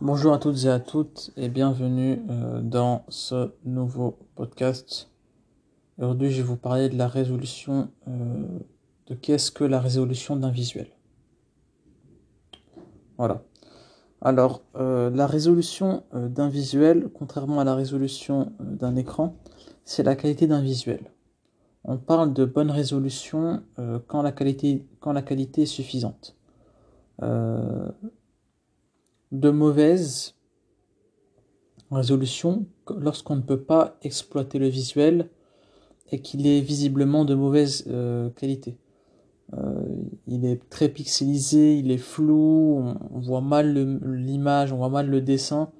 Bonjour à toutes et à toutes et bienvenue euh, dans ce nouveau podcast. Aujourd'hui, je vais vous parler de la résolution, euh, de qu'est-ce que la résolution d'un visuel. Voilà. Alors, euh, la résolution d'un visuel, contrairement à la résolution d'un écran, c'est la qualité d'un visuel. On parle de bonne résolution quand, la qualité, quand la qualité est suffisante de mauvaise résolution lorsqu'on ne peut pas exploiter le visuel et qu'il est visiblement de mauvaise euh, qualité. Euh, il est très pixelisé, il est flou, on, voit mal l'image, on voit mal le dessin.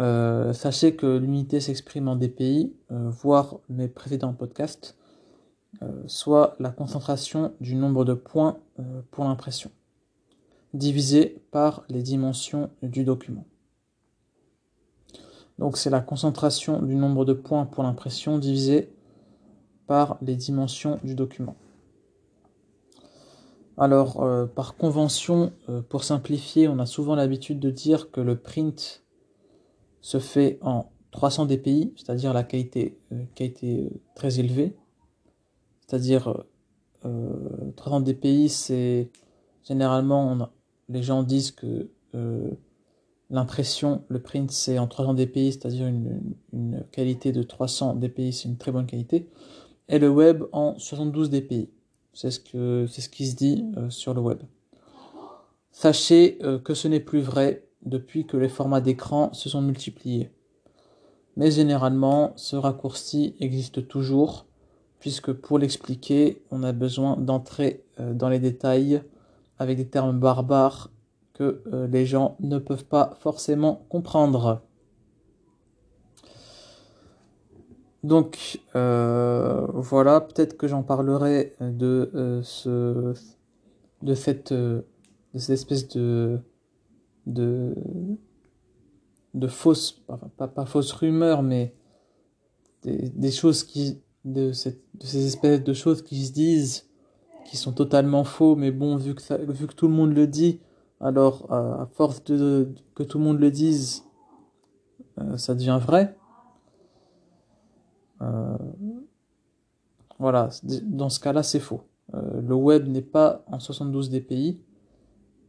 Euh, sachez que l'unité s'exprime en DPI, voire mes précédents podcasts, soit la concentration du nombre de points pour l'impression divisé par les dimensions du document. Donc c'est la concentration du nombre de points pour l'impression divisé par les dimensions du document. Alors, euh, par convention, euh, pour simplifier, on a souvent l'habitude de dire que le print se fait en 300 dpi, c'est-à-dire la qualité, euh, très élevée. C'est-à-dire 300 dpi, c'est généralement on les gens disent que euh, l'impression, le print, c'est en 300 dpi, c'est-à-dire une, qualité de 300 dpi, c'est une très bonne qualité, et le web en 72 dpi. C'est ce, qui se dit euh, sur le web. Sachez euh, que ce n'est plus vrai depuis que les formats d'écran se sont multipliés. Mais généralement, ce raccourci existe toujours, puisque pour l'expliquer, on a besoin d'entrer dans les détails avec des termes barbares que euh, les gens ne peuvent pas forcément comprendre. Donc euh, voilà, peut-être que j'en parlerai de euh, ce de cette de cette espèce de de de fausses pas, pas fausses rumeurs mais des, choses qui de ces espèces de choses qui se disent qui sont totalement faux, mais bon, vu que, ça, vu que tout le monde le dit, alors à force de, que tout le monde le dise, euh, ça devient vrai. Euh, voilà, dans ce cas-là, c'est faux. Euh, le web n'est pas en 72 dpi,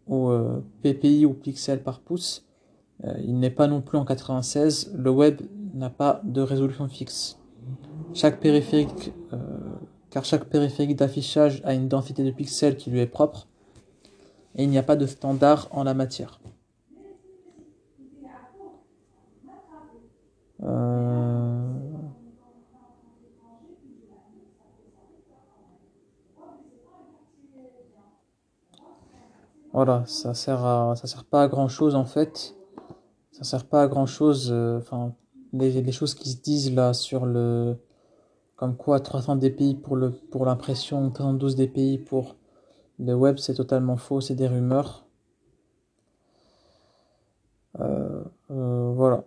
ou ppi ou pixels par pouce. il n'est pas non plus en 96. Le web n'a pas de résolution fixe. Chaque périphérique car chaque périphérique d'affichage a une densité de pixels qui lui est propre, et il n'y a pas de standard en la matière. Euh, voilà, ça sert à, ça sert pas à grand chose en fait. Ça sert pas à grand chose. Euh, enfin, les choses qui se disent là sur le, comme quoi 300 dpi pour le pour l'impression, 312 dpi pour le web, c'est totalement faux, c'est des rumeurs. Euh, euh, voilà.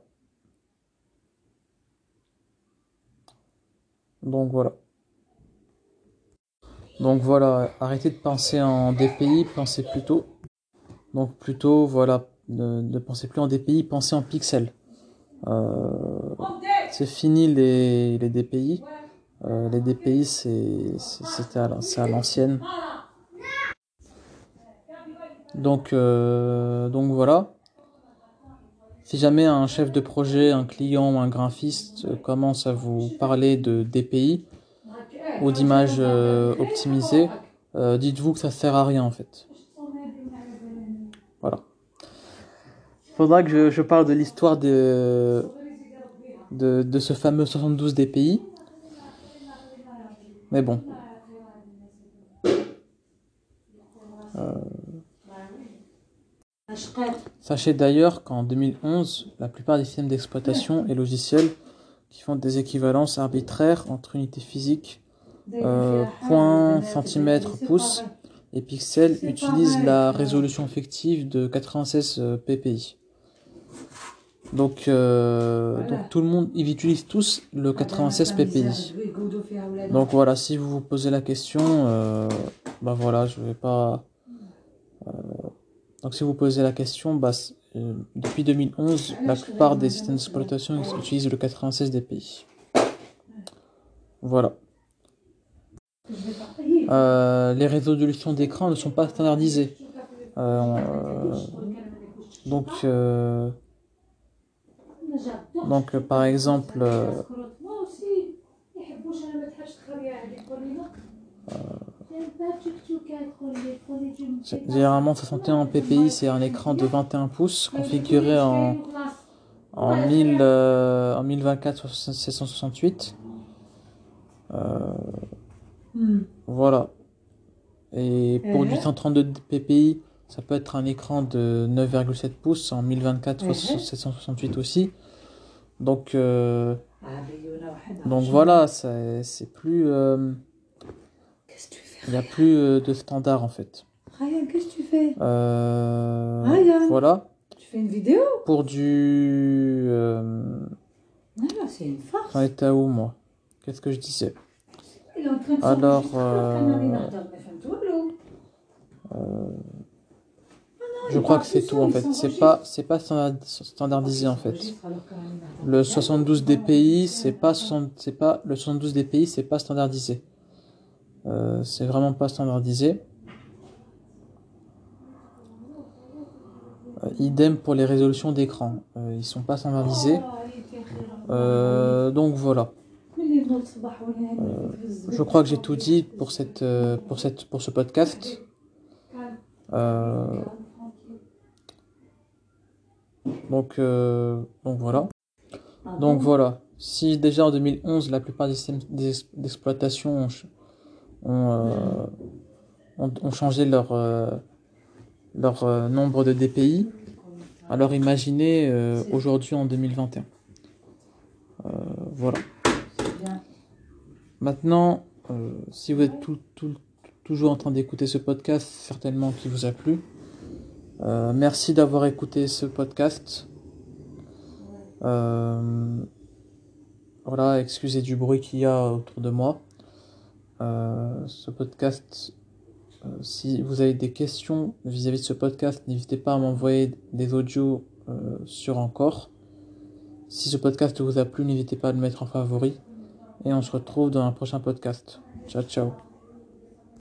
Donc voilà. Donc voilà, arrêtez de penser en DPI, pensez plutôt. Donc plutôt, voilà, ne, pensez plus en DPI, pensez en pixels. Euh, c'est fini les, les DPI. Euh, les DPI, c'était à l'ancienne. Donc, euh, donc voilà. Si jamais un chef de projet, un client ou un graphiste commence à vous parler de DPI ou d'images euh, optimisées, dites-vous que ça sert à rien en fait. Voilà. Faudra que je, parle de l'histoire de, de ce fameux 72 DPI. Mais bon. Euh, sachez d'ailleurs qu'en 2011, la plupart des systèmes d'exploitation et logiciels qui font des équivalences arbitraires entre unités physiques, euh, points, centimètres, pouces et pixels utilisent la résolution effective de 96 euh, ppi. Donc, euh, donc tout le monde, ils utilisent tous le 96 ppi. Donc voilà, si vous vous posez la question, euh, bah voilà, je vais pas, euh, donc si vous posez la question, bah, depuis 2011, la plupart des systèmes d'exploitation utilisent le 96 dpi. Voilà. les résolutions d'écran ne sont pas standardisées. donc, donc par exemple, Généralement, 61 ppi, c'est un écran de 21 pouces configuré en, en, 1000, euh, en 1024 768. Euh, hmm. Voilà. Et pour du 132 ppi, ça peut être un écran de 9,7 pouces en 1024 768 aussi. Donc, euh, ah, donc voilà, c'est plus. Euh, il n'y a plus euh, de standard en fait. Ryan, qu'est-ce que tu fais? Euh, Ryan, Voilà. Tu fais une vidéo? Pour du. Euh... Ah, c'est une farce. J'en étais où moi? Qu'est-ce que je disais? Il est en train de Alors. Euh... euh je crois que c'est tout en fait. C'est pas c'est pas standardisé en fait. Le 72 dpi, c'est pas c'est pas le 72 dpi, c'est pas standardisé. Euh, c'est vraiment pas standardisé. Euh, idem pour les résolutions d'écran. Euh, ils sont pas standardisés. donc voilà. je crois que j'ai tout dit pour cette pour cette pour ce podcast. Donc donc voilà. Donc voilà. Si déjà en 2011 la plupart des systèmes d'exploitation ont, euh, changé leur, euh, leur euh, nombre de DPI. Alors imaginez aujourd'hui en 2021. voilà. Maintenant, si vous êtes toujours en train d'écouter ce podcast, certainement qu'il vous a plu. Merci d'avoir écouté ce podcast. voilà, excusez du bruit qu'il y a autour de moi. Euh, ce podcast. Euh, si vous avez des questions vis-à-vis de ce podcast, n'hésitez pas à m'envoyer des audios euh, sur encore. Si ce podcast vous a plu, n'hésitez pas à le mettre en favori. Et on se retrouve dans un prochain podcast. Ciao, ciao.